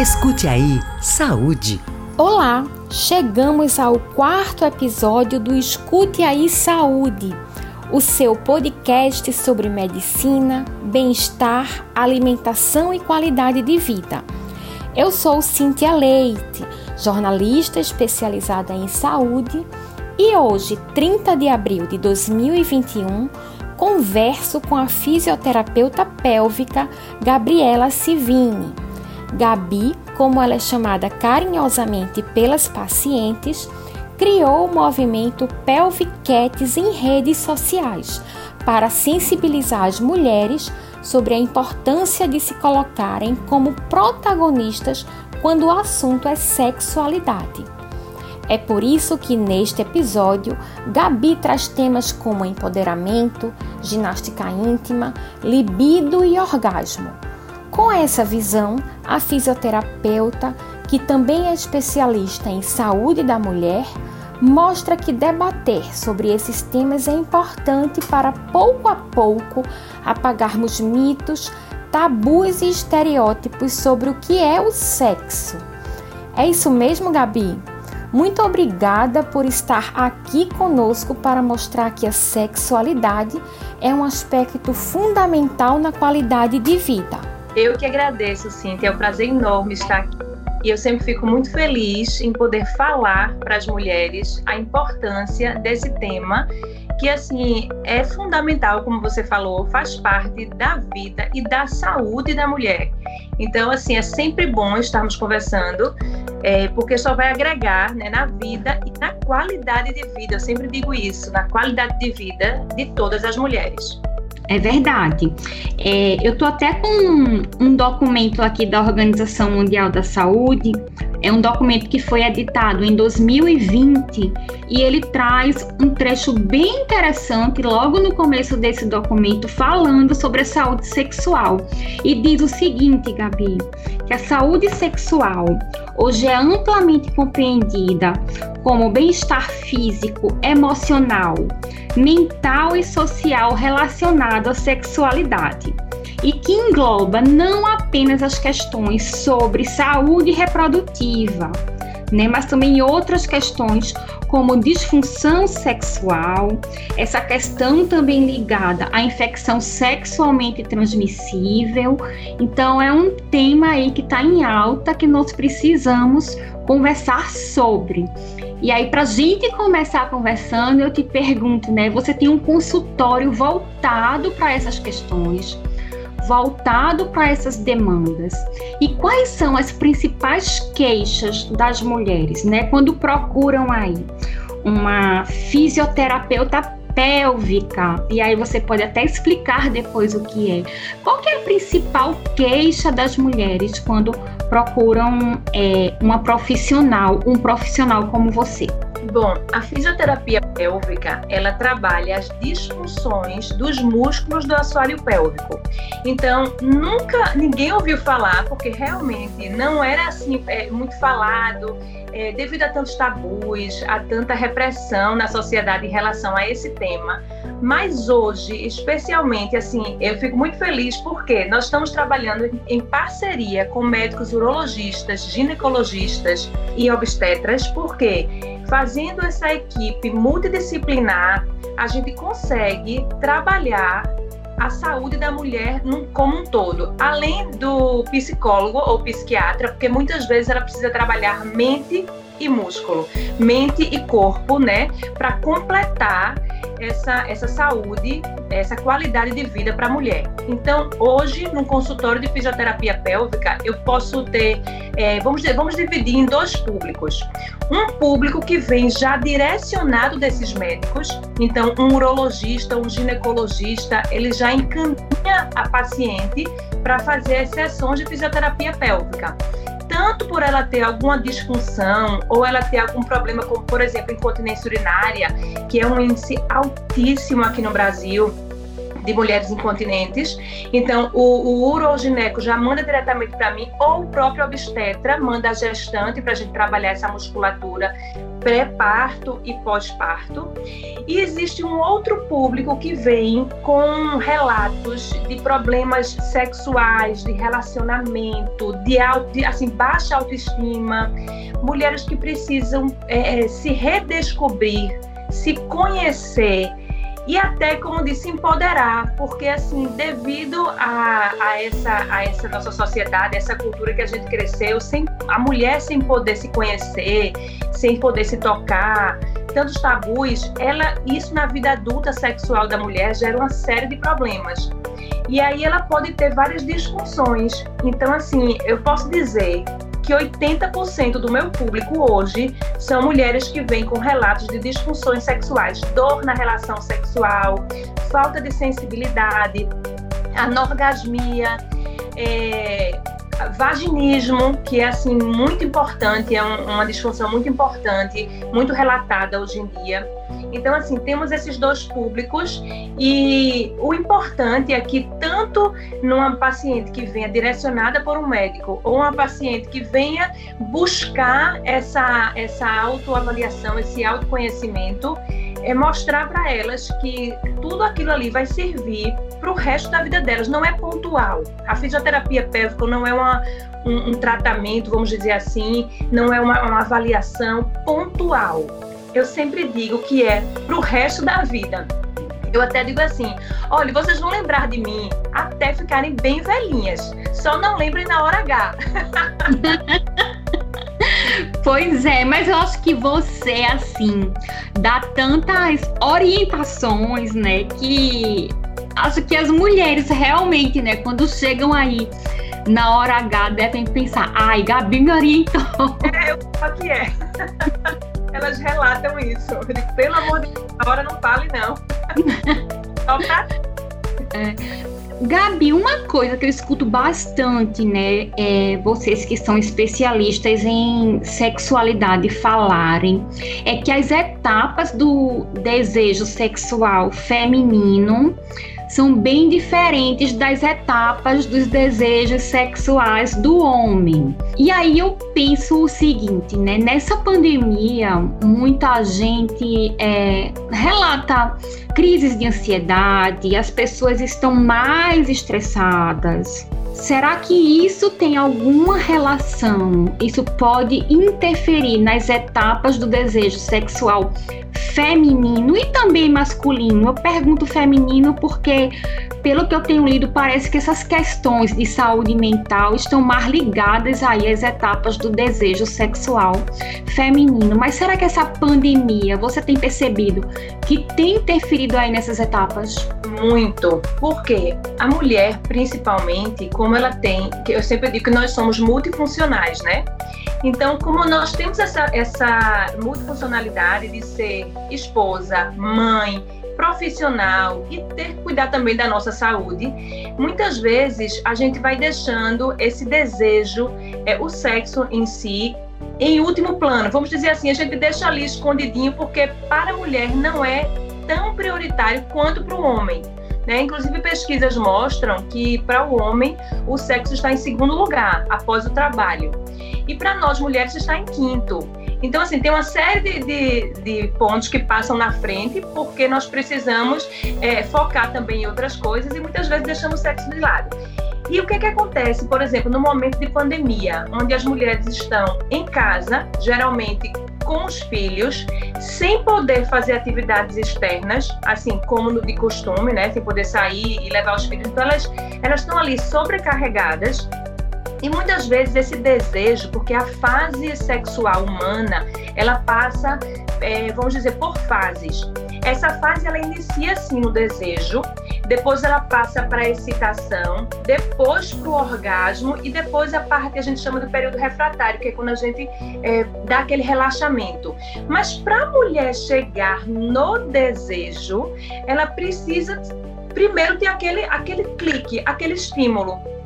Escute aí, saúde. Olá, chegamos ao quarto episódio do Escute aí Saúde, o seu podcast sobre medicina, bem-estar, alimentação e qualidade de vida. Eu sou Cíntia Leite, jornalista especializada em saúde, e hoje, 30 de abril de 2021, converso com a fisioterapeuta pélvica Gabriela Civini Gabi, como ela é chamada carinhosamente pelas pacientes, criou o movimento Pelviquetes em redes sociais para sensibilizar as mulheres sobre a importância de se colocarem como protagonistas quando o assunto é sexualidade. É por isso que neste episódio, Gabi traz temas como empoderamento, ginástica íntima, libido e orgasmo com essa visão, a fisioterapeuta, que também é especialista em saúde da mulher, mostra que debater sobre esses temas é importante para pouco a pouco apagarmos mitos, tabus e estereótipos sobre o que é o sexo. É isso mesmo, Gabi? Muito obrigada por estar aqui conosco para mostrar que a sexualidade é um aspecto fundamental na qualidade de vida. Eu que agradeço, Cintia. É um prazer enorme estar aqui. E eu sempre fico muito feliz em poder falar para as mulheres a importância desse tema, que assim é fundamental, como você falou, faz parte da vida e da saúde da mulher. Então, assim, é sempre bom estarmos conversando, é, porque só vai agregar né, na vida e na qualidade de vida. Eu sempre digo isso, na qualidade de vida de todas as mulheres. É verdade. É, eu estou até com um, um, documento aqui da Organização Mundial da Saúde. É um documento que foi editado em 2020 e ele traz um trecho bem interessante logo no começo desse documento falando sobre a saúde sexual. E diz o seguinte, Gabi, que a saúde sexual hoje é amplamente compreendida como bem-estar físico, emocional, mental e social relacionado à sexualidade e que engloba não apenas as questões sobre saúde reprodutiva, né, mas também outras questões como disfunção sexual, essa questão também ligada à infecção sexualmente transmissível. Então, é um tema aí que está em alta que nós precisamos conversar sobre. E aí, para a gente começar conversando, eu te pergunto, né? Você tem um consultório voltado para essas questões, voltado para essas demandas. E quais são as principais queixas das mulheres, né? Quando procuram aí uma fisioterapeuta pélvica, e aí você pode até explicar depois o que é. Qual que é a principal queixa das mulheres quando procuram é, uma profissional, um profissional como você? Bom, a fisioterapia pélvica, ela trabalha as disfunções dos músculos do assoalho pélvico. Então, nunca ninguém ouviu falar, porque realmente não era assim é, muito falado, é, devido a tantos tabus, a tanta repressão na sociedade em relação a esse tema. Mas hoje, especialmente, assim, eu fico muito feliz porque nós estamos trabalhando em parceria com médicos urologistas, ginecologistas e obstetras, porque fazendo essa equipe multidisciplinar, a gente consegue trabalhar a saúde da mulher como um todo, além do psicólogo ou psiquiatra, porque muitas vezes ela precisa trabalhar mente e músculo, mente e corpo, né, para completar essa, essa saúde, essa qualidade de vida para a mulher. Então, hoje, no consultório de fisioterapia pélvica, eu posso ter, é, vamos, vamos dividir em dois públicos. Um público que vem já direcionado desses médicos, então, um urologista, um ginecologista, ele já encaminha a paciente para fazer as sessões de fisioterapia pélvica. Tanto por ela ter alguma disfunção ou ela ter algum problema, como por exemplo incontinência urinária, que é um índice altíssimo aqui no Brasil de mulheres incontinentes. Então, o, o urogineco já manda diretamente para mim, ou o próprio obstetra manda a gestante para a gente trabalhar essa musculatura pré-parto e pós-parto. E existe um outro público que vem com relatos de problemas sexuais, de relacionamento, de, de assim, baixa autoestima, mulheres que precisam é, é se redescobrir, se conhecer e até, como disse, empoderar, porque assim, devido a, a, essa, a essa nossa sociedade, essa cultura que a gente cresceu, sem a mulher sem poder se conhecer, sem poder se tocar, tantos tabus, ela, isso na vida adulta sexual da mulher gera uma série de problemas. E aí ela pode ter várias disfunções. Então, assim, eu posso dizer que 80% do meu público hoje são mulheres que vêm com relatos de disfunções sexuais, dor na relação sexual, falta de sensibilidade, anorgasmia, é, vaginismo, que é assim muito importante, é um, uma disfunção muito importante, muito relatada hoje em dia. Então, assim, temos esses dois públicos e o importante é que tanto numa paciente que venha direcionada por um médico ou uma paciente que venha buscar essa, essa autoavaliação, esse autoconhecimento, é mostrar para elas que tudo aquilo ali vai servir para o resto da vida delas, não é pontual. A fisioterapia pélvica não é uma, um, um tratamento, vamos dizer assim, não é uma, uma avaliação pontual eu sempre digo que é para o resto da vida. Eu até digo assim: olha, vocês vão lembrar de mim até ficarem bem velhinhas. Só não lembrem na hora H. Pois é, mas eu acho que você, assim, dá tantas orientações, né? Que acho que as mulheres realmente, né, quando chegam aí na hora H, devem pensar: ai, Gabi me orientou. É, eu que é. elas relatam isso. Eu digo, pelo amor de Deus, agora não fale, não. Só pra... É. Gabi, uma coisa que eu escuto bastante, né, é vocês que são especialistas em sexualidade falarem, é que as etapas do desejo sexual feminino são bem diferentes das etapas dos desejos sexuais do homem. E aí eu penso o seguinte, né? Nessa pandemia, muita gente é, relata crises de ansiedade, as pessoas estão mais estressadas. Será que isso tem alguma relação? Isso pode interferir nas etapas do desejo sexual feminino e também masculino. Eu pergunto feminino porque, pelo que eu tenho lido, parece que essas questões de saúde mental estão mais ligadas aí às etapas do desejo sexual feminino. Mas será que essa pandemia, você tem percebido que tem interferido aí nessas etapas? Muito. Porque a mulher, principalmente, como ela tem, que eu sempre digo que nós somos multifuncionais, né? Então, como nós temos essa, essa multifuncionalidade de ser esposa, mãe, profissional e ter que cuidar também da nossa saúde, muitas vezes a gente vai deixando esse desejo, é, o sexo em si, em último plano. Vamos dizer assim, a gente deixa ali escondidinho porque para a mulher não é tão prioritário quanto para o homem. Né? Inclusive, pesquisas mostram que para o homem o sexo está em segundo lugar, após o trabalho. E para nós mulheres está em quinto. Então, assim, tem uma série de, de, de, pontos que passam na frente, porque nós precisamos é, focar também em outras coisas e muitas vezes deixamos o sexo de lado. E o que, que acontece, por exemplo, no momento de pandemia, onde as mulheres estão em casa, geralmente com os filhos, sem poder fazer atividades externas, assim como no de costume, né? Sem poder sair e levar os filhos. Então, elas, elas estão ali sobrecarregadas. E muitas vezes esse desejo, porque a fase sexual humana, ela passa, é, vamos dizer, por fases. Essa fase ela inicia assim no desejo, depois ela passa para a excitação, depois para o orgasmo e depois a parte que a gente chama do período refratário, que é quando a gente é, dá aquele relaxamento. Mas para a mulher chegar no desejo, ela precisa primeiro ter aquele, aquele clique, aquele estímulo.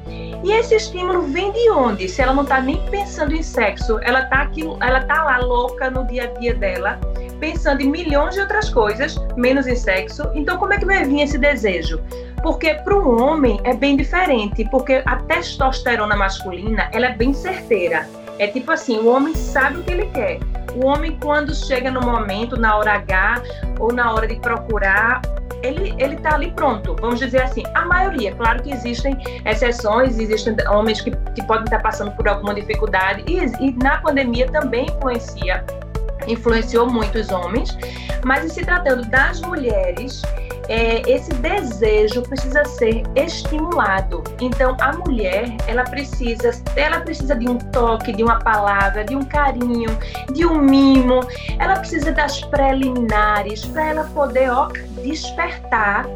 E esse estímulo vem de onde? Se ela não está nem pensando em sexo, ela está ela tá lá louca no dia a dia dela, pensando em milhões de outras coisas, menos em sexo. Então, como é que vai vir esse desejo? Porque para o homem é bem diferente, porque a testosterona masculina ela é bem certeira. É tipo assim, o homem sabe o que ele quer. O homem, quando chega no momento, na hora H, ou na hora de procurar, ele ele está ali pronto, vamos dizer assim. A maioria, claro que existem exceções, existem homens que, que podem estar passando por alguma dificuldade, e, e na pandemia também influencia, influenciou muito os homens, mas em se tratando das mulheres, é, esse desejo precisa ser estimulado. Então, a mulher, ela precisa, ela precisa de um toque, de uma palavra, de um carinho, de um mimo. Ela precisa das preliminares para ela poder ó, despertar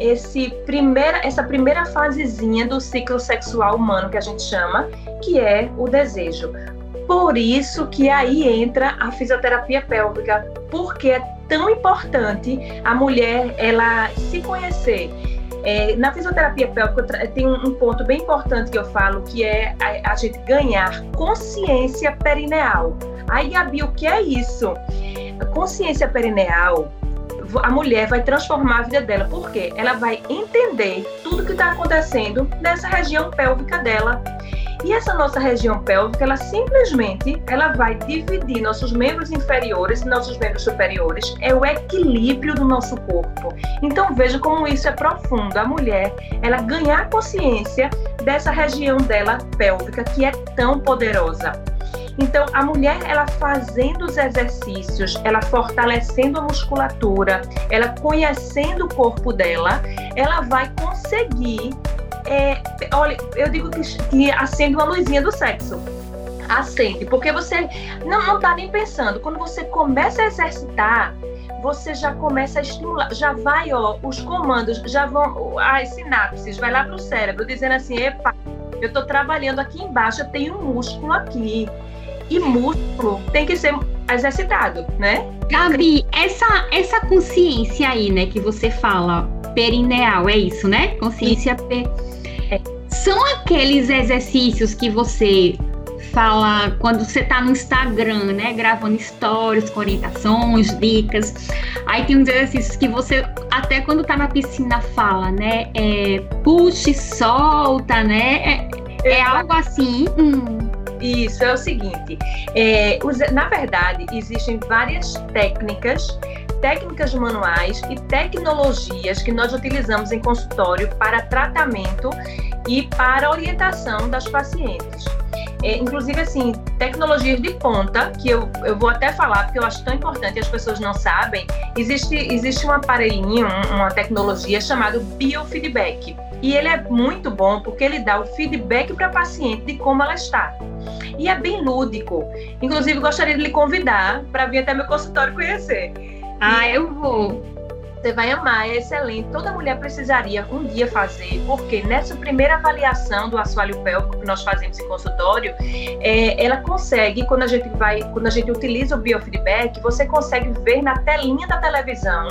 esse primeira, essa primeira fasezinha do ciclo sexual humano que a gente chama, que é o desejo. Por isso que aí entra a fisioterapia pélvica, porque é tão importante a mulher ela se conhecer. É, na fisioterapia pélvica tem um, ponto bem importante que eu falo, que é a, a gente ganhar consciência perineal. Aí, Gabi, o que é isso? Consciência perineal a mulher vai transformar a vida dela, porque ela vai entender tudo que está acontecendo nessa região pélvica dela. E essa nossa região pélvica, ela simplesmente ela vai dividir nossos membros inferiores e nossos membros superiores. É o equilíbrio do nosso corpo. Então veja como isso é profundo. A mulher, ela ganhar consciência dessa região dela pélvica que é tão poderosa. Então, a mulher, ela fazendo os exercícios, ela fortalecendo a musculatura, ela conhecendo o corpo dela, ela vai conseguir é, olha, eu digo que, que acende uma luzinha do sexo. Acende, porque você não, não tá nem pensando. Quando você começa a exercitar, você já começa a estimular, já vai, ó, os comandos, já vão, as sinapses, vai lá pro cérebro, dizendo assim, epa, eu estou trabalhando aqui embaixo, eu tenho um músculo aqui. E músculo tem que ser exercitado, né? Gabi, essa, essa consciência aí, né, que você fala, perineal, é isso, né? Consciência perineal são aqueles exercícios que você fala quando você tá no Instagram, né? Gravando stories com orientações, dicas. Aí tem uns exercícios que você, até quando tá na piscina, fala, né? É, puxa e solta, né? É, é algo assim. Hum. Isso, é o seguinte. É, na verdade, existem várias técnicas técnicas manuais e tecnologias que nós utilizamos em consultório para tratamento e para orientação das pacientes. É, inclusive, assim, tecnologias de ponta, que eu, eu vou até falar, porque eu acho tão importante e as pessoas não sabem, existe, existe um aparelhinho, uma tecnologia chamada biofeedback. E ele é muito bom porque ele dá o feedback para a paciente de como ela está. E é bem lúdico. Inclusive, gostaria de lhe convidar para vir até meu consultório conhecer. Ah, eu vou. Você vai amar, é excelente. Toda mulher precisaria um dia fazer, porque nessa primeira avaliação do assoalho pélvico que nós fazemos em consultório, é, ela consegue, quando a gente vai, quando a gente utiliza o biofeedback, você consegue ver na telinha da televisão.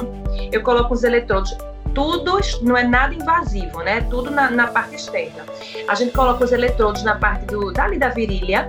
Eu coloco os eletrodos tudo não é nada invasivo, né? Tudo na, na, parte externa. A gente coloca os eletrodos na parte do, dali da virilha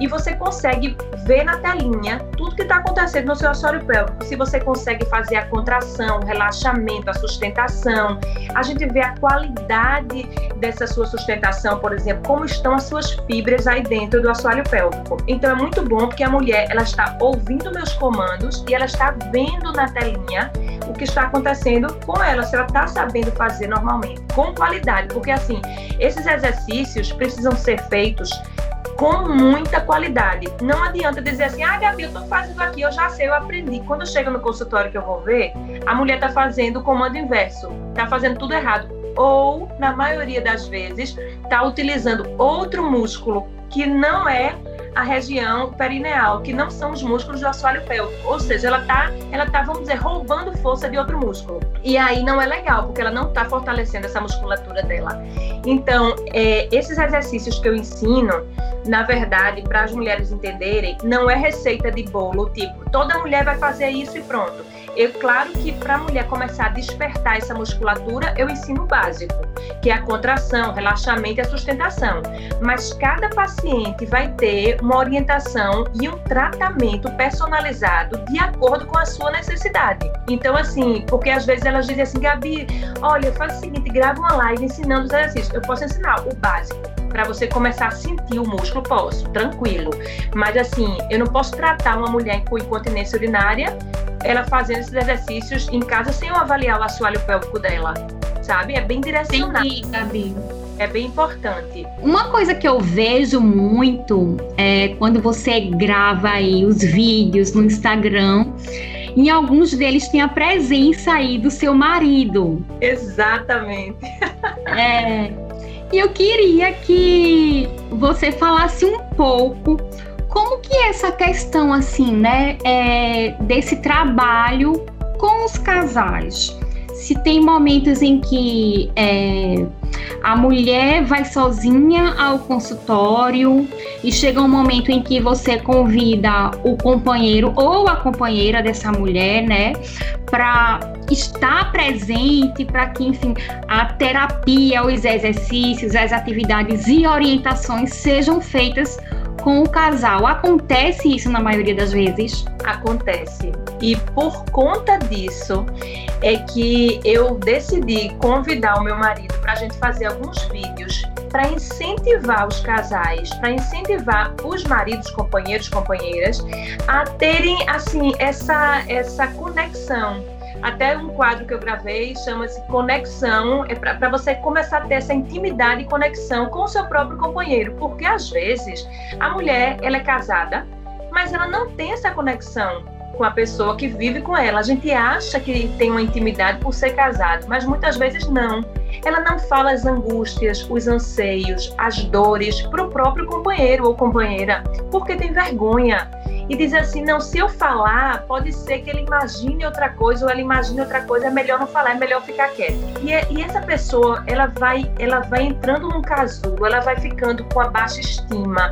e você consegue ver na telinha tudo que está acontecendo no seu assoalho pélvico. Se você consegue fazer a contração, o relaxamento, a sustentação. A gente vê a qualidade dessa sua sustentação, por exemplo, como estão as suas fibras aí dentro do assoalho pélvico. Então é muito bom porque a mulher ela está ouvindo meus comandos e ela está vendo na telinha o que está acontecendo com ela. Se ela está sabendo fazer normalmente, com qualidade, porque assim, esses exercícios precisam ser feitos com muita qualidade. Não adianta dizer assim, ah, Gabi, eu estou fazendo aqui, eu já sei, eu aprendi. Quando chega no consultório que eu vou ver, a mulher está fazendo o comando inverso, está fazendo tudo errado. Ou, na maioria das vezes, está utilizando outro músculo que não é a região perineal, que não são os músculos do assoalho pélvico. Ou seja, ela está, ela tá, vamos dizer, roubando força de outro músculo. E aí não é legal, porque ela não está fortalecendo essa musculatura dela. Então, é, esses exercícios que eu ensino, na verdade, para as mulheres entenderem, não é receita de bolo, tipo, toda mulher vai fazer isso e pronto Eu, claro que para a mulher começar a despertar essa musculatura, eu ensino o básico, que é a contração, relaxamento e a sustentação. Mas cada paciente vai ter uma orientação e um tratamento personalizado de acordo com a sua necessidade. Então, assim, porque às vezes elas dizem assim, Gabi, olha, faz o seguinte, grava uma live ensinando os exercícios. Eu posso ensinar o básico para você começar a sentir o músculo, posso, tranquilo. Mas assim, eu não posso tratar uma mulher com incontinência urinária, ela fazendo esses exercícios em casa sem eu avaliar o assoalho pélvico dela, sabe? É bem direcionado. Entendi, Gabi. É bem importante. Uma coisa que eu vejo muito é quando você grava aí os vídeos no Instagram, em alguns deles tem a presença aí do seu marido. Exatamente. É, e eu queria que você falasse um pouco como que é essa questão assim, né, é, desse trabalho com os casais. Se tem momentos em que é, a mulher vai sozinha ao consultório e chega um momento em que você convida o companheiro ou a companheira dessa mulher, né, para estar presente, para que, enfim, a terapia, os exercícios, as atividades e orientações sejam feitas com o casal. Acontece isso na maioria das vezes? Acontece. E por conta disso é que eu decidi convidar o meu marido para a gente fazer alguns vídeos para incentivar os casais, para incentivar os maridos, companheiros, companheiras a terem assim essa essa conexão até um quadro que eu gravei chama-se Conexão, é para você começar a ter essa intimidade e conexão com o seu próprio companheiro, porque às vezes a mulher ela é casada, mas ela não tem essa conexão com a pessoa que vive com ela. A gente acha que tem uma intimidade por ser casado, mas muitas vezes não. Ela não fala as angústias, os anseios, as dores para o próprio companheiro ou companheira, porque tem vergonha e diz assim: não, se eu falar, pode ser que ele imagine outra coisa ou ela imagine outra coisa, é melhor não falar, é melhor ficar quieto. E, é, e essa pessoa, ela vai, ela vai entrando num casulo, ela vai ficando com a baixa estima,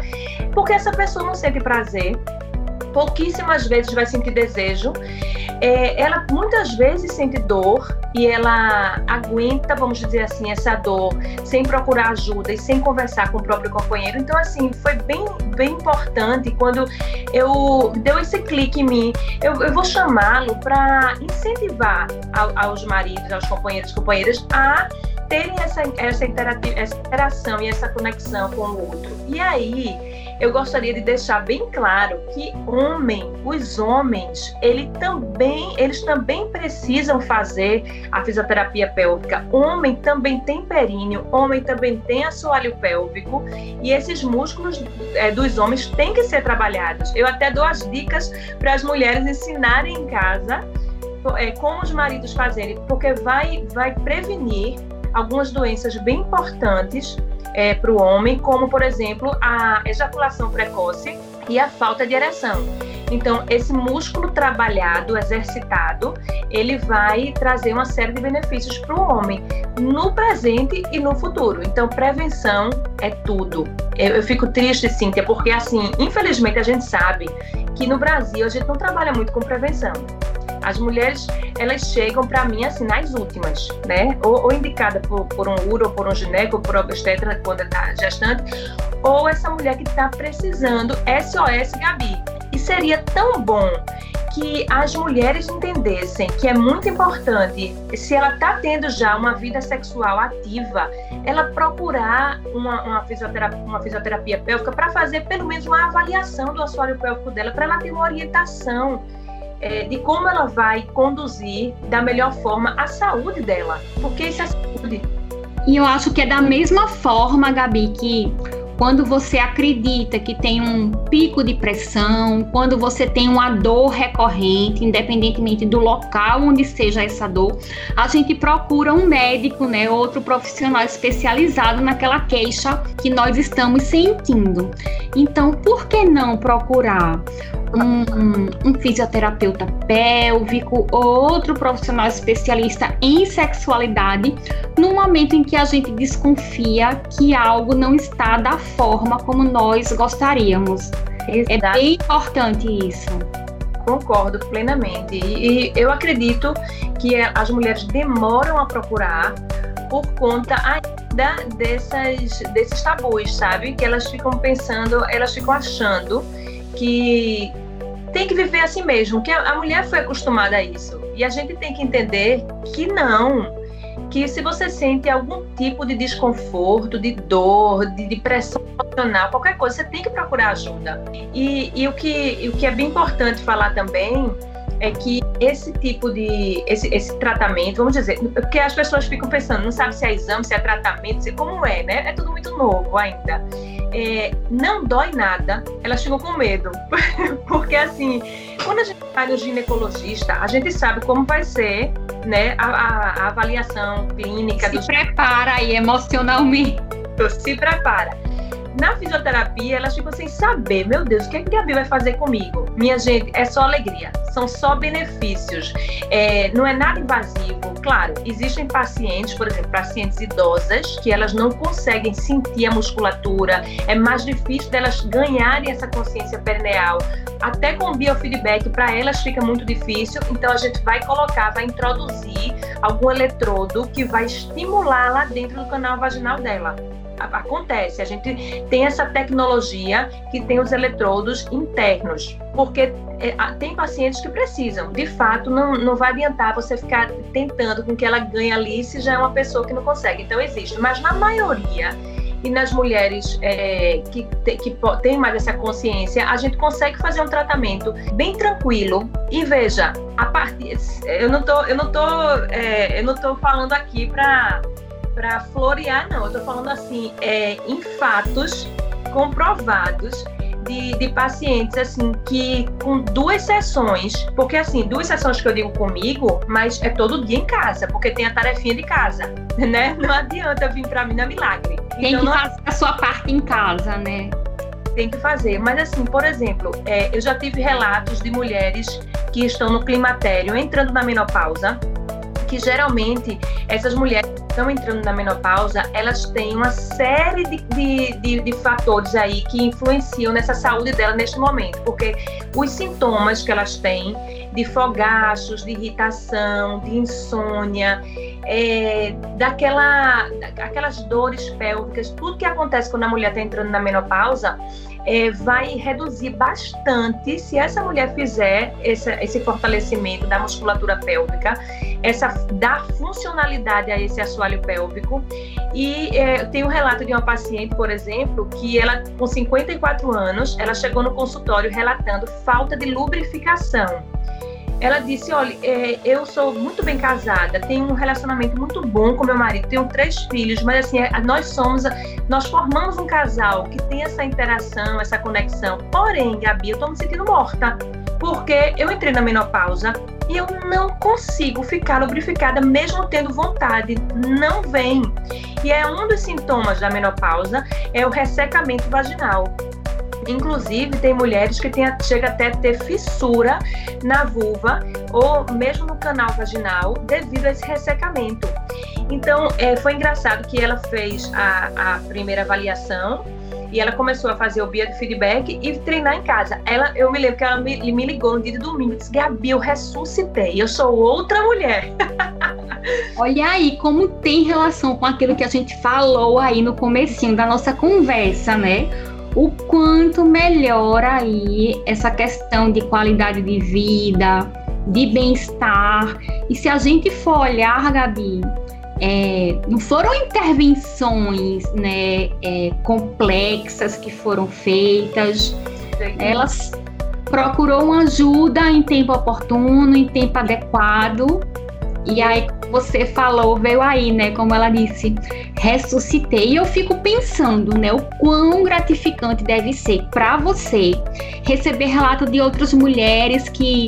porque essa pessoa não sente prazer, pouquíssimas vezes vai sentir desejo. É, ela muitas vezes sente dor e ela aguenta, vamos dizer assim, essa dor sem procurar ajuda e sem conversar com o próprio companheiro. Então, assim, foi bem, bem importante quando eu deu esse clique em mim. Eu, eu vou chamá-lo para incentivar ao, aos maridos, aos companheiros companheiras a terem essa, essa, essa interação e essa conexão com o outro. E aí, eu gostaria de deixar bem claro que homem, os homens, ele também, eles também precisam fazer a fisioterapia pélvica. Homem também tem períneo, homem também tem assoalho pélvico e esses músculos é, dos homens têm que ser trabalhados. Eu até dou as dicas para as mulheres ensinarem em casa é, como os maridos fazerem, porque vai, vai prevenir algumas doenças bem importantes é, para o homem, como, por exemplo, a ejaculação precoce e a falta de ereção. Então, esse músculo trabalhado, exercitado, ele vai trazer uma série de benefícios para o homem no presente e no futuro. Então, prevenção é tudo. Eu, eu fico triste, Cíntia, porque, assim, infelizmente a gente sabe que no Brasil a gente não trabalha muito com prevenção. As mulheres, elas chegam para mim assim nas últimas, né? Ou, ou indicada por, por, um uro, por um gineco, por obstetra quando está gestante, ou essa mulher que está precisando SOS Gabi. E seria tão bom que as mulheres entendessem que é muito importante, se ela está tendo já uma vida sexual ativa, ela procurar uma, uma, fisioterapia, uma fisioterapia pélvica para fazer pelo menos uma avaliação do assoalho pélvico dela, para ela ter uma orientação é, de como ela vai conduzir da melhor forma a saúde dela, porque isso é saúde. E eu acho que é da mesma forma, Gabi, que quando você acredita que tem um pico de pressão, quando você tem uma dor recorrente, independentemente do local onde seja essa dor, a gente procura um médico, né, outro profissional especializado naquela queixa que nós estamos sentindo. Então, por que não procurar um, um, fisioterapeuta pélvico ou outro profissional especialista em sexualidade no momento em que a gente desconfia que algo não está da forma como nós gostaríamos. Exato. É bem importante isso. Concordo plenamente. E, e eu acredito que as mulheres demoram a procurar por conta ainda dessas, desses tabus, sabe? Que elas ficam pensando, elas ficam achando que tem que viver assim mesmo, que a, mulher foi acostumada a isso. E a gente tem que entender que não, que se você sente algum tipo de desconforto, de dor, de, de pressão emocional, qualquer coisa, você tem que procurar ajuda. E, e o, que, o que é bem importante falar também é que esse tipo de esse, esse tratamento, vamos dizer, porque as pessoas ficam pensando, não sabe se é exame, se é tratamento, se como é, né? É tudo muito novo ainda. É, não dói nada, elas ficam com medo, porque assim, quando a gente vai no ginecologista, a gente sabe como vai ser, né, a, a, a avaliação clínica. Se prepara aí emocionalmente. Se prepara na fisioterapia, elas ficam sem saber, meu Deus, o que, é que Gabi vai fazer comigo? Minha gente, é só alegria, são só benefícios, é, não é nada invasivo. Claro, existem pacientes, por exemplo, pacientes idosas, que elas não conseguem sentir a musculatura, é mais difícil delas ganharem essa consciência perneal. Até com biofeedback, para elas fica muito difícil, então a gente vai colocar, vai introduzir algum eletrodo que vai estimular lá dentro do canal vaginal dela acontece. A gente tem essa tecnologia que tem os eletrodos internos, porque é, tem pacientes que precisam. De fato, não, não vai adiantar você ficar tentando com que ela ganhe ali se já é uma pessoa que não consegue. Então, existe. Mas na maioria e nas mulheres é, que, te, que têm mais essa consciência, a gente consegue fazer um tratamento bem tranquilo. E veja, a partir, eu não tô, eu não tô, é, eu não tô falando aqui para para florear, não. Eu estou falando assim, é, em fatos comprovados de, de, pacientes assim que com duas sessões, porque assim, duas sessões que eu digo comigo, mas é todo dia em casa, porque tem a tarefinha de casa, né? Não adianta vir para mim na milagre. Tem então, que não... fazer a sua parte em casa, né? Tem que fazer, mas assim, por exemplo, é, eu já tive relatos de mulheres que estão no climatério entrando na menopausa, que geralmente essas mulheres estão entrando na menopausa, elas têm uma série de, de, de, de, fatores aí que influenciam nessa saúde dela neste momento, porque os sintomas que elas têm de fogachos, de irritação, de insônia, é, daquela, aquelas dores pélvicas, tudo que acontece quando a mulher está entrando na menopausa, é, vai reduzir bastante se essa mulher fizer esse, esse fortalecimento da musculatura pélvica, essa dar funcionalidade a esse assoalho pélvico. E é, tem um relato de uma paciente, por exemplo, que ela com 54 anos, ela chegou no consultório relatando falta de lubrificação. Ela disse: Olha, é, eu sou muito bem casada, tenho um relacionamento muito bom com meu marido, tenho três filhos, mas assim, é, nós somos, nós formamos um casal que tem essa interação, essa conexão. Porém, Gabi, eu tô me sentindo morta, porque eu entrei na menopausa e eu não consigo ficar lubrificada, mesmo tendo vontade. Não vem. E é um dos sintomas da menopausa, é o ressecamento vaginal. Inclusive, tem mulheres que tem, chega até a ter fissura na vulva ou mesmo no canal vaginal devido a esse ressecamento. Então, é, foi engraçado que ela fez a, a primeira avaliação e ela começou a fazer o biofeedback e treinar em casa. Ela, eu me lembro que ela me, me ligou no dia de domingo e disse: Gabi, eu ressuscitei, eu sou outra mulher. Olha aí como tem relação com aquilo que a gente falou aí no comecinho da nossa conversa, né? O quanto melhora aí essa questão de qualidade de vida, de bem-estar. E se a gente for olhar, Gabi, é, não foram intervenções né, é, complexas que foram feitas, elas procurou uma ajuda em tempo oportuno, em tempo adequado, e aí você falou, veio aí, né? Como ela disse, ressuscitei. E eu fico pensando, né? O quão gratificante deve ser para você receber relato de outras mulheres que,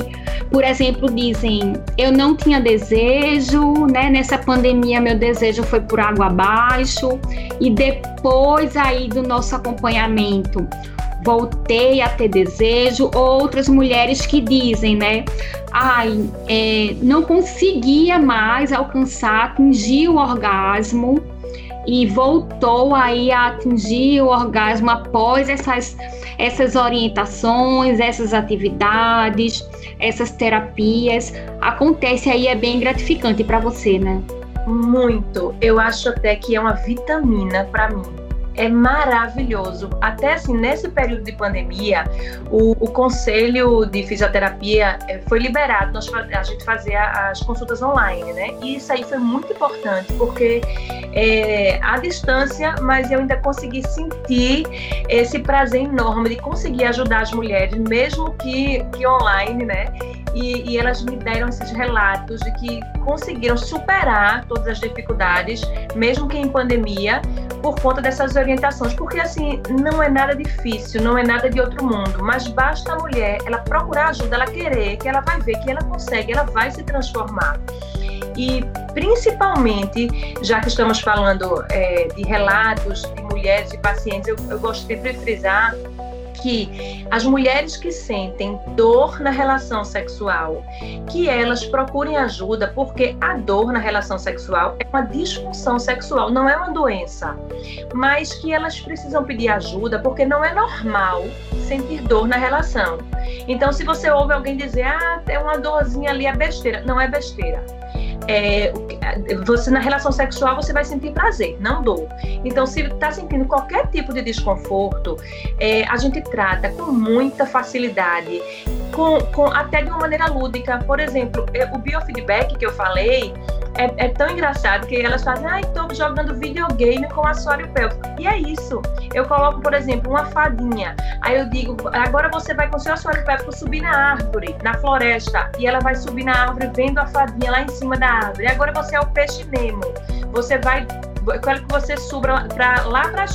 por exemplo, dizem: eu não tinha desejo, né? Nessa pandemia meu desejo foi por água abaixo e depois aí do nosso acompanhamento voltei a ter desejo, outras mulheres que dizem, né? Ai, é, não conseguia mais alcançar, atingir o orgasmo e voltou aí a atingir o orgasmo após essas, essas orientações, essas atividades, essas terapias. Acontece aí, é bem gratificante para você, né? Muito. Eu acho até que é uma vitamina para mim é maravilhoso. Até assim, nesse período de pandemia, o, o Conselho de Fisioterapia eh, foi liberado, nós, a gente fazia as consultas online, né? E isso aí foi muito importante, porque é, à distância, mas eu ainda consegui sentir esse prazer enorme de conseguir ajudar as mulheres, mesmo que, que online, né? E, e, elas me deram esses relatos de que conseguiram superar todas as dificuldades, mesmo que em pandemia, por conta dessas orientações, porque assim não é nada difícil, não é nada de outro mundo, mas basta a mulher ela procurar ajuda, ela querer, que ela vai ver que ela consegue, ela vai se transformar. E principalmente, já que estamos falando é, de relatos de mulheres e pacientes, eu, eu gosto de frisar que as mulheres que sentem dor na relação sexual, que elas procurem ajuda, porque a dor na relação sexual é uma disfunção sexual, não é uma doença, mas que elas precisam pedir ajuda porque não é normal sentir dor na relação. Então, se você ouve alguém dizer, ah, tem uma dorzinha ali, é besteira, não é besteira é, você na relação sexual você vai sentir prazer, não dor. Então, se está sentindo qualquer tipo de desconforto, é, a gente trata com muita facilidade, com, com, até de uma maneira lúdica. Por exemplo, é, o biofeedback que eu falei é, é tão engraçado que elas fazem, ah, estou jogando videogame com assoalho pélvico. E é isso. Eu coloco, por exemplo, uma fadinha. Aí eu digo, agora você vai com seu assoalho pélvico subir na árvore, na floresta, e ela vai subir na árvore vendo a fadinha lá em cima da árvore. E agora você é o peixe Nemo. Você vai, eu quero que você suba para lá para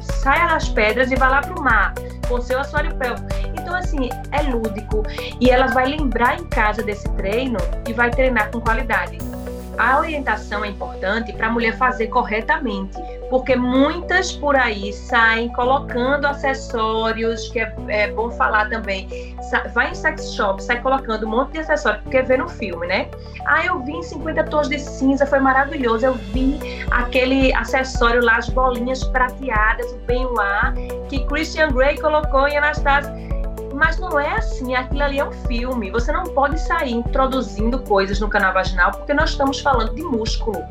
saia das pedras e vá lá para o mar com seu assoalho pélvico. Então, assim, é lúdico. E ela vai lembrar em casa desse treino e vai treinar com qualidade a orientação é importante para a mulher fazer corretamente, porque muitas por aí saem colocando acessórios, que é, é bom falar também. Vai em sex shop, sai colocando um monte de acessórios, porque vê no filme, né? Ah, eu vi em 50 tons de cinza, foi maravilhoso. Eu vi aquele acessório lá, as bolinhas prateadas, o bem-lá, que Christian Grey colocou em Anastasia mas não é assim, aquilo ali é um filme. Você não pode sair introduzindo coisas no canal vaginal porque nós estamos falando de músculo.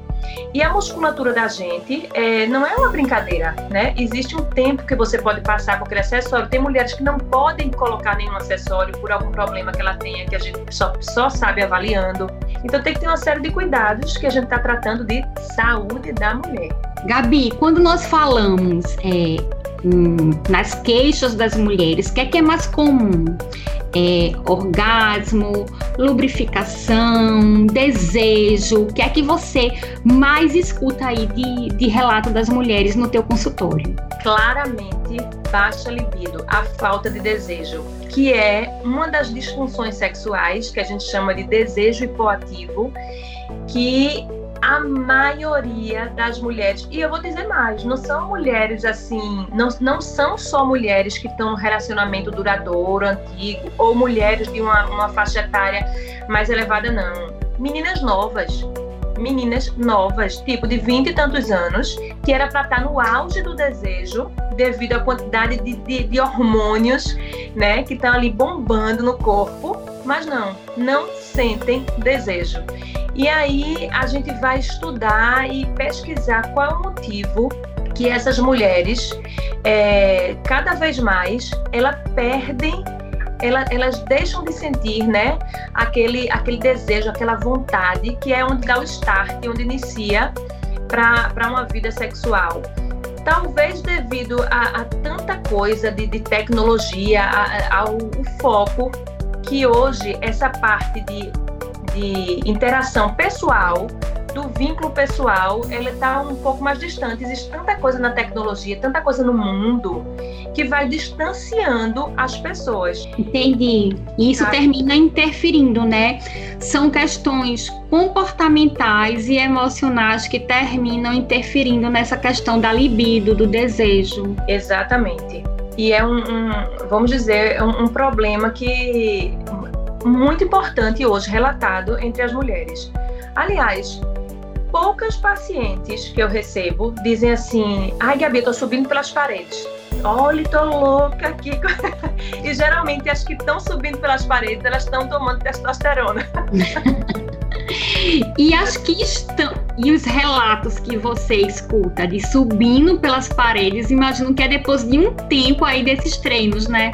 E a musculatura da gente é, não é uma brincadeira, né? Existe um tempo que você pode passar com aquele acessório. Tem mulheres que não podem colocar nenhum acessório por algum problema que ela tenha, que a gente só, só sabe avaliando. Então tem que ter uma série de cuidados que a gente está tratando de saúde da mulher. Gabi, quando nós falamos é, nas queixas das mulheres, o que é que é mais comum? É, orgasmo, lubrificação, desejo, o que é que você mais escuta aí de, de relato das mulheres no teu consultório? Claramente baixa libido, a falta de desejo, que é uma das disfunções sexuais que a gente chama de desejo hipoativo, que a maioria das mulheres, e eu vou dizer mais, não são mulheres assim, não, não são só mulheres que estão no relacionamento duradouro, antigo, ou mulheres de uma, uma faixa etária mais elevada, não. Meninas novas, meninas novas, tipo de 20 e tantos anos, que era para estar tá no auge do desejo, devido à quantidade de, de, de hormônios, né, que estão ali bombando no corpo, mas não, não sentem desejo. E aí a gente vai estudar e pesquisar qual é o motivo que essas mulheres, é, cada vez mais, elas perdem, ela, elas deixam de sentir, né, aquele, aquele desejo, aquela vontade, que é onde dá o start, onde inicia para uma vida sexual. Talvez devido a, a tanta coisa de, de tecnologia, a, ao foco que hoje essa parte de de interação pessoal, do vínculo pessoal, ele está um pouco mais distante. Existe tanta coisa na tecnologia, tanta coisa no mundo, que vai distanciando as pessoas. Entendi. E isso termina interferindo, né? São questões comportamentais e emocionais que terminam interferindo nessa questão da libido, do desejo. Exatamente. E é um, um vamos dizer, um, um problema que muito importante hoje relatado entre as mulheres. Aliás, poucas pacientes que eu recebo dizem assim: ai, Gabi, tô subindo pelas paredes. Olha, tô louca aqui. e geralmente as que estão subindo pelas paredes, elas estão tomando testosterona. e as que estão. E os relatos que você escuta de subindo pelas paredes, imagino que é depois de um tempo aí desses treinos, né?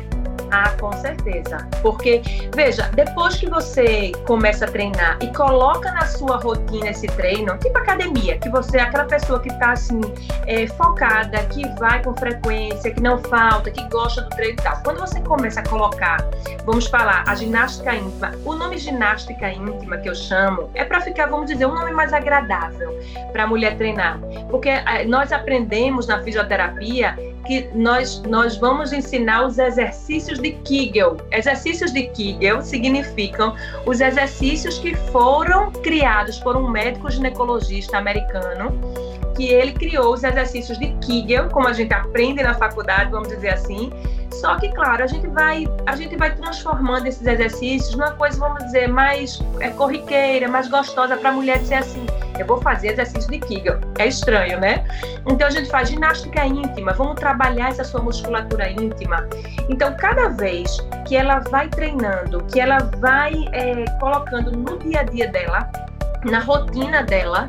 Ah, com certeza. Porque, veja, depois que você começa a treinar e coloca na sua rotina esse treino, tipo academia, que você é aquela pessoa que está assim, é, focada, que vai com frequência, que não falta, que gosta do treino e tal. Quando você começa a colocar, vamos falar, a ginástica íntima, o nome ginástica íntima que eu chamo é para ficar, vamos dizer, um nome mais agradável para a mulher treinar. Porque é, nós aprendemos na fisioterapia que nós, nós vamos ensinar os exercícios de Kegel. Exercícios de Kegel significam os exercícios que foram criados por um médico ginecologista americano, que ele criou os exercícios de Kegel, como a gente aprende na faculdade, vamos dizer assim, só que, claro, a gente vai, a gente vai transformando esses exercícios numa coisa, vamos dizer, mais é, corriqueira, mais gostosa para a mulher dizer assim: eu vou fazer exercício de Kegel. É estranho, né? Então a gente faz ginástica íntima, vamos trabalhar essa sua musculatura íntima. Então, cada vez que ela vai treinando, que ela vai é, colocando no dia a dia dela, na rotina dela,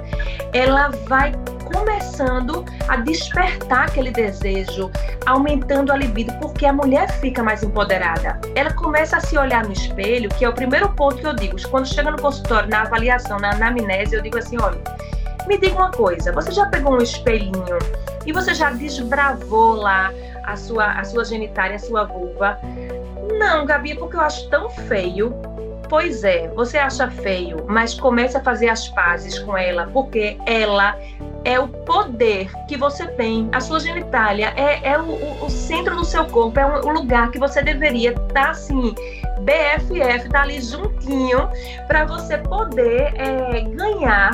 ela vai começando a despertar aquele desejo, aumentando a libido, porque a mulher fica mais empoderada. Ela começa a se olhar no espelho, que é o primeiro ponto que eu digo. Quando chega no consultório, na avaliação, na anamnese, eu digo assim: olha, me diga uma coisa, você já pegou um espelhinho e você já desbravou lá a sua, a sua genitália, a sua vulva? Não, Gabi, porque eu acho tão feio Pois é, você acha feio, mas comece a fazer as pazes com ela, porque ela é o poder que você tem. A sua genitália é, é o, o, centro do seu corpo, é o lugar que você deveria estar tá, assim, BFF, tá ali juntinho, para você poder é, ganhar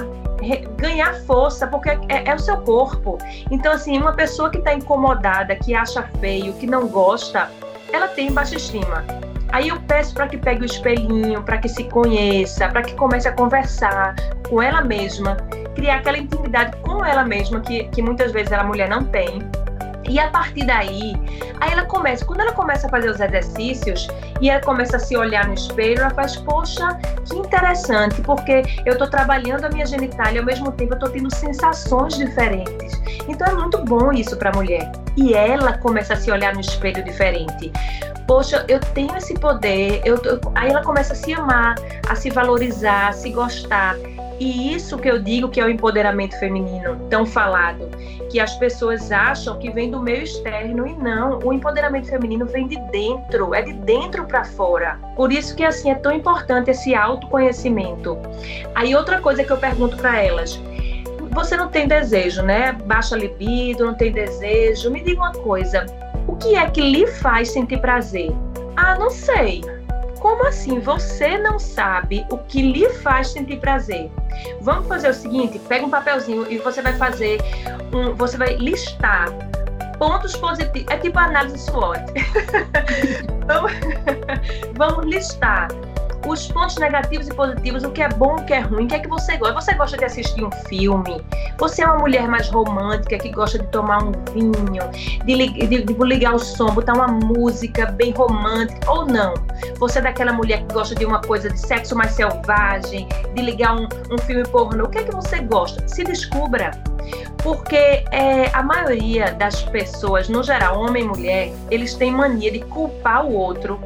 ganhar força, porque é, é, o seu corpo. Então, assim, uma pessoa que está incomodada, que acha feio, que não gosta, ela tem baixa estima. Aí eu peço para que pegue o espelhinho, para que se conheça, para que comece a conversar com ela mesma, criar aquela intimidade com ela mesma que, que muitas vezes a mulher não tem. E a partir daí, aí ela começa, quando ela começa a fazer os exercícios e ela começa a se olhar no espelho, ela faz, poxa, que interessante, porque eu estou trabalhando a minha genitália ao mesmo tempo eu estou tendo sensações diferentes. Então é muito bom isso para a mulher. E ela começa a se olhar no espelho diferente poxa, eu tenho esse poder, eu, eu, aí ela começa a se amar, a se valorizar, a se gostar. E isso que eu digo que é o empoderamento feminino, tão falado, que as pessoas acham que vem do meio externo e não, o empoderamento feminino vem de dentro, é de dentro para fora. Por isso que assim é tão importante esse autoconhecimento. Aí outra coisa que eu pergunto para elas, você não tem desejo, né? Baixa libido, não tem desejo. Me diga uma coisa, o que é que lhe faz sentir prazer? Ah, não sei. Como assim você não sabe o que lhe faz sentir prazer? Vamos fazer o seguinte: pega um papelzinho e você vai fazer um, você vai listar pontos positivos. É tipo análise SWOT. vamos, vamos listar os pontos negativos e positivos, o que é bom, o que é ruim, o que é que você gosta. Você gosta de assistir um filme? Você é uma mulher mais romântica que gosta de tomar um vinho, de, de, de ligar o som, botar uma música bem romântica ou não? Você é daquela mulher que gosta de uma coisa de sexo mais selvagem, de ligar um, um filme pornô? O que é que você gosta? Se descubra porque é, a maioria das pessoas, no geral, homem e mulher, eles têm mania de culpar o outro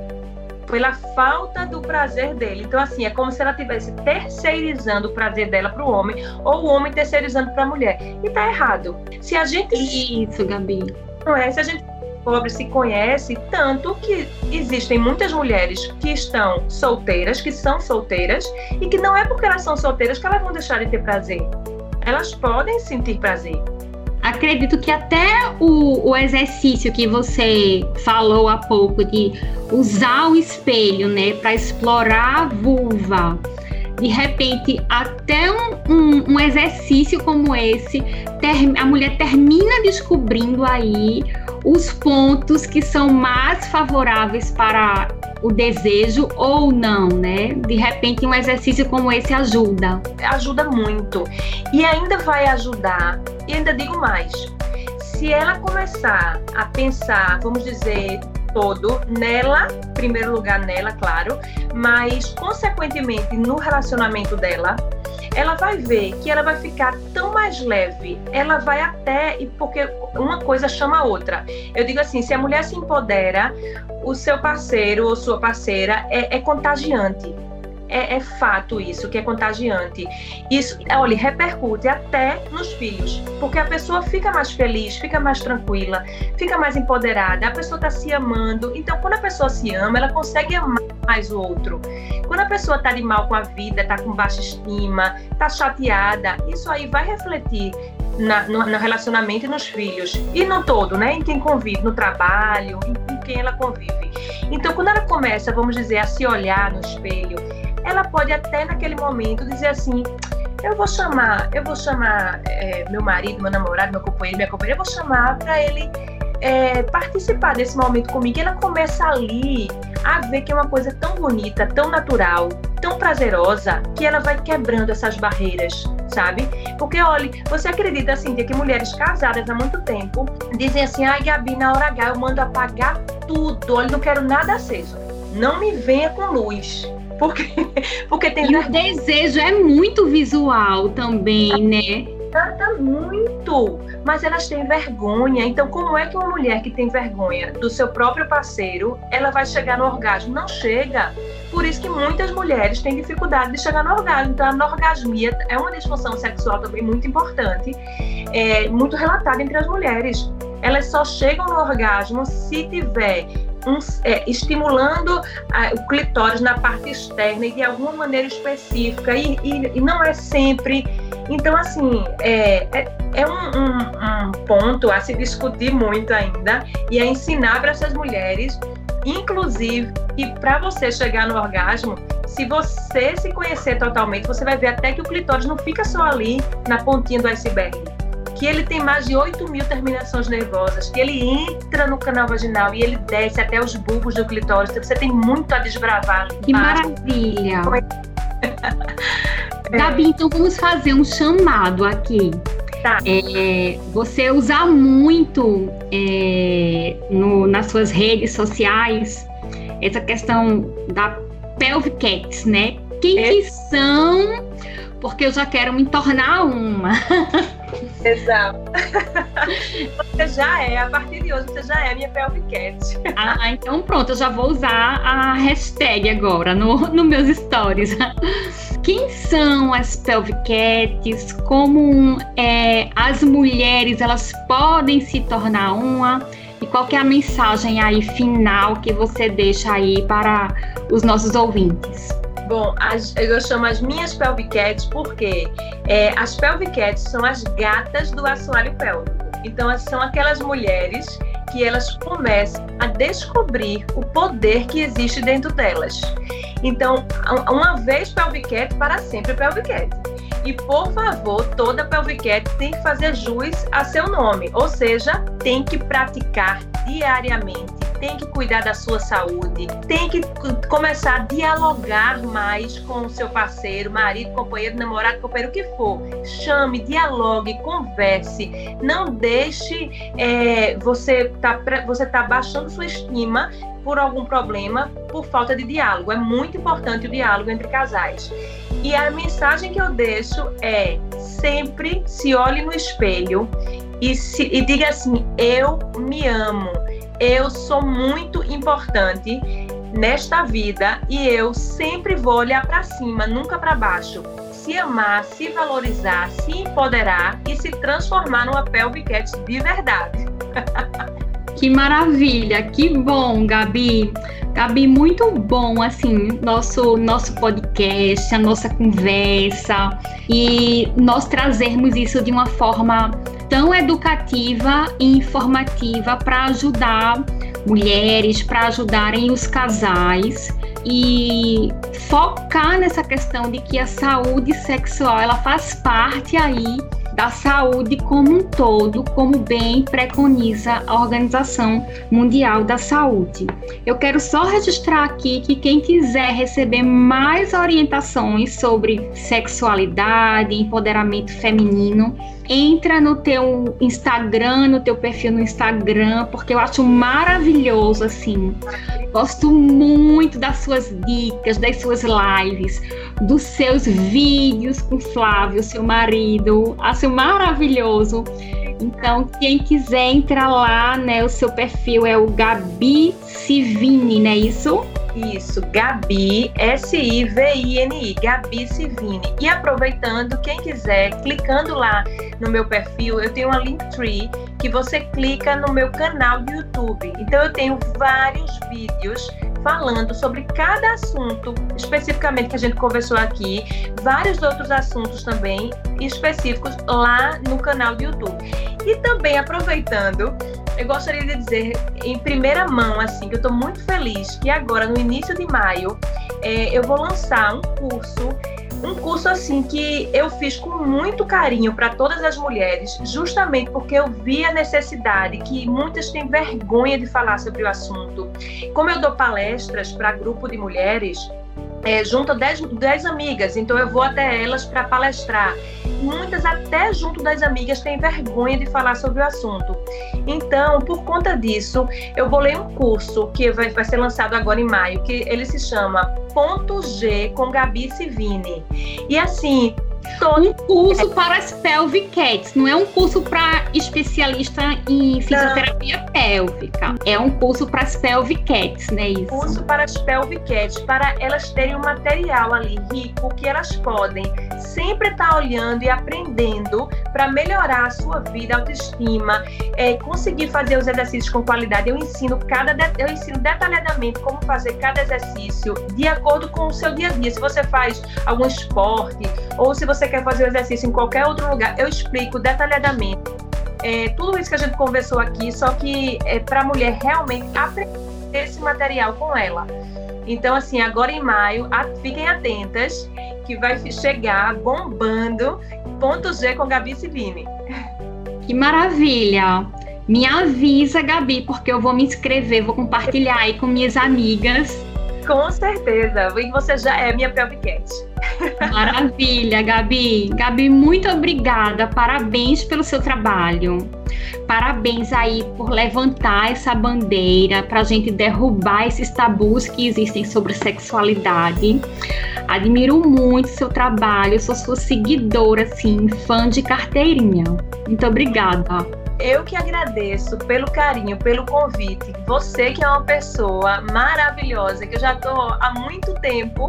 pela falta do prazer dele. Então, assim, é como se ela estivesse terceirizando o prazer dela para o homem ou o homem terceirizando para a mulher. E tá errado. Se a gente. Isso, Gabi. Não é? Se a gente pobre se conhece tanto que existem muitas mulheres que estão solteiras, que são solteiras, e que não é porque elas são solteiras que elas vão deixar de ter prazer. Elas podem sentir prazer acredito que até o, o, exercício que você falou há pouco de usar o espelho, né, para explorar a vulva, de repente até um, um, um exercício como esse, ter, a mulher termina descobrindo aí os pontos que são mais favoráveis para o desejo ou não, né? De repente um exercício como esse ajuda. Ajuda muito. E ainda vai ajudar, e ainda digo mais, se ela começar a pensar, vamos dizer, todo nela, primeiro lugar nela, claro, mas consequentemente no relacionamento dela, ela vai ver que ela vai ficar tão mais leve, ela vai até, porque uma coisa chama a outra. Eu digo assim, se a mulher se empodera, o seu parceiro ou sua parceira é, é contagiante é, é, fato isso, que é contagiante. Isso, olha, repercute até nos filhos, porque a pessoa fica mais feliz, fica mais tranquila, fica mais empoderada, a pessoa está se amando. Então, quando a pessoa se ama, ela consegue amar mais o outro. Quando a pessoa está de mal com a vida, está com baixa estima, está chateada, isso aí vai refletir na, no, no, relacionamento e nos filhos. E no todo, né? Em quem convive, no trabalho, em, em quem ela convive. Então, quando ela começa, vamos dizer, a se olhar no espelho ela pode até naquele momento dizer assim, eu vou chamar, eu vou chamar é, meu marido, meu namorado, meu companheiro, minha companheira, eu vou chamar para ele é, participar desse momento comigo. E ela começa ali a ver que é uma coisa tão bonita, tão natural, tão prazerosa, que ela vai quebrando essas barreiras, sabe? Porque, olha, você acredita, assim, que mulheres casadas há muito tempo dizem assim, ai, Gabi, na hora H eu mando apagar tudo, olha, não quero nada aceso. Não me venha com luz. Porque, porque tem. E o desejo é muito visual também, né? Trata muito, mas elas têm vergonha. Então, como é que uma mulher que tem vergonha do seu próprio parceiro, ela vai chegar no orgasmo? Não chega. Por isso que muitas mulheres têm dificuldade de chegar no orgasmo. Então, a anorgasmia é uma disfunção sexual também muito importante, é, muito relatada entre as mulheres. Elas só chegam no orgasmo se tiver um, é, estimulando a, o clitóris na parte externa e de alguma maneira específica, e, e, e não é sempre. Então, assim, é, é, é um, um, um, ponto a se discutir muito ainda e a ensinar para essas mulheres, inclusive, e para você chegar no orgasmo, se você se conhecer totalmente, você vai ver até que o clitóris não fica só ali na pontinha do iceberg que ele tem mais de 8 mil terminações nervosas, que ele entra no canal vaginal e ele desce até os bulbos do clitóris. Então você tem muito a desbravar. Que maravilha! é. Gabi, então vamos fazer um chamado aqui. Tá. É, você usa muito é, no, nas suas redes sociais essa questão da pelvic né? Quem é. que são? Porque eu já quero me tornar uma. Exato. Você já é, a partir de hoje, você já é a minha pelvicat. Ah, então pronto, eu já vou usar a hashtag agora no, no meus stories. Quem são as pelvicats? Como é, as mulheres elas podem se tornar uma? E qual é a mensagem aí final que você deixa aí para os nossos ouvintes? Bom, as, eu chamo as minhas pelviquetes porque é, as pelviquetes são as gatas do assoalho pélvico. Então, são aquelas mulheres que elas começam a descobrir o poder que existe dentro delas. Então, uma vez pelviquete, para sempre pelviquete. E, por favor, toda pelviquete tem que fazer jus a seu nome, ou seja, tem que praticar diariamente tem que cuidar da sua saúde, tem que começar a dialogar mais com o seu parceiro, marido, companheiro, namorado, companheiro, o que for. Chame, dialogue, converse. Não deixe é, você tá, você tá baixando sua estima por algum problema por falta de diálogo. É muito importante o diálogo entre casais. E a mensagem que eu deixo é: sempre se olhe no espelho e, se, e diga assim: eu me amo eu sou muito importante nesta vida e eu sempre vou olhar para cima, nunca para baixo. Se amar, se valorizar, se empoderar e se transformar numa pelvicat de verdade. Que maravilha, que bom, Gabi. Gabi, muito bom assim nosso nosso podcast, a nossa conversa e nós trazermos isso de uma forma tão educativa e informativa para ajudar mulheres, para ajudarem os casais e focar nessa questão de que a saúde sexual ela faz parte aí da saúde como um todo, como bem preconiza a Organização Mundial da Saúde. Eu quero só registrar aqui que quem quiser receber mais orientações sobre sexualidade, empoderamento feminino, entra no teu Instagram, no teu perfil no Instagram, porque eu acho maravilhoso assim. Gosto muito das suas dicas, das suas lives, dos seus vídeos com Flávio, seu marido. Acho maravilhoso. Então, quem quiser entrar lá, né, o seu perfil é o Gabi Civini, não é isso? Isso, Gabi, S-I-V-I-N-I, Gabi Civini. E aproveitando, quem quiser, clicando lá no meu perfil, eu tenho uma Linktree que você clica no meu canal do YouTube. Então eu tenho vários vídeos falando sobre cada assunto especificamente que a gente conversou aqui, vários outros assuntos também específicos lá no canal do YouTube. E também aproveitando, eu gostaria de dizer em primeira mão assim que eu estou muito feliz que agora no início de maio é, eu vou lançar um curso um curso assim que eu fiz com muito carinho para todas as mulheres, justamente porque eu vi a necessidade que muitas têm vergonha de falar sobre o assunto. Como eu dou palestras para grupo de mulheres, é, junto a 10 amigas, então eu vou até elas para palestrar. Muitas, até junto das amigas, têm vergonha de falar sobre o assunto. Então, por conta disso, eu vou ler um curso que vai, vai ser lançado agora em maio, que ele se chama Ponto G com Gabi Civini. E assim, um curso para as pelvic cats, não é um curso para especialista em fisioterapia não. pélvica. É um curso para as pelvic cats, né? Isso. Curso para as pelvic cats, para elas terem um material ali rico que elas podem sempre estar tá olhando e aprendendo para melhorar a sua vida, autoestima, é, conseguir fazer os exercícios com qualidade. Eu ensino cada eu ensino detalhadamente como fazer cada exercício de acordo com o seu dia a dia. Se você faz algum esporte ou se você quer fazer o exercício em qualquer outro lugar, eu explico detalhadamente. É, tudo isso que a gente conversou aqui, só que é para a mulher realmente aprender esse material com ela. Então, assim, agora em maio, a, fiquem atentas, que vai chegar bombando ponto G com Gabi Civini. Que maravilha! Me avisa, Gabi, porque eu vou me inscrever, vou compartilhar aí com minhas amigas com certeza. E você já é minha Pelvicat. Maravilha, Gabi. Gabi, muito obrigada. Parabéns pelo seu trabalho. Parabéns aí por levantar essa bandeira para a gente derrubar esses tabus que existem sobre sexualidade. Admiro muito seu trabalho, sou sua seguidora, assim, fã de carteirinha. Muito obrigada. Eu que agradeço pelo carinho, pelo convite. Você que é uma pessoa maravilhosa, que eu já estou há muito tempo,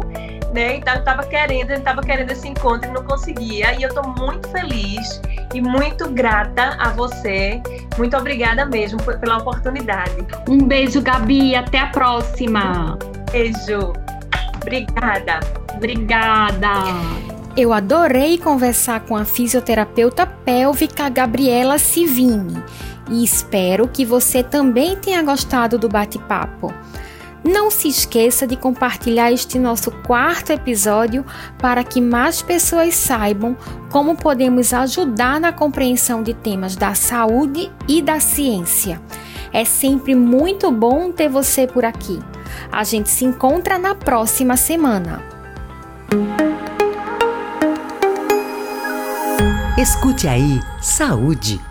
né? Então eu tava querendo, eu tava querendo esse encontro e não conseguia. E eu estou muito feliz e muito grata a você. Muito obrigada mesmo pela oportunidade. Um beijo, Gabi. Até a próxima. Beijo. Obrigada. Obrigada. Eu adorei conversar com a fisioterapeuta pélvica Gabriela Civini e espero que você também tenha gostado do bate-papo. Não se esqueça de compartilhar este nosso quarto episódio para que mais pessoas saibam como podemos ajudar na compreensão de temas da saúde e da ciência. É sempre muito bom ter você por aqui. A gente se encontra na próxima semana. Escute aí, saúde.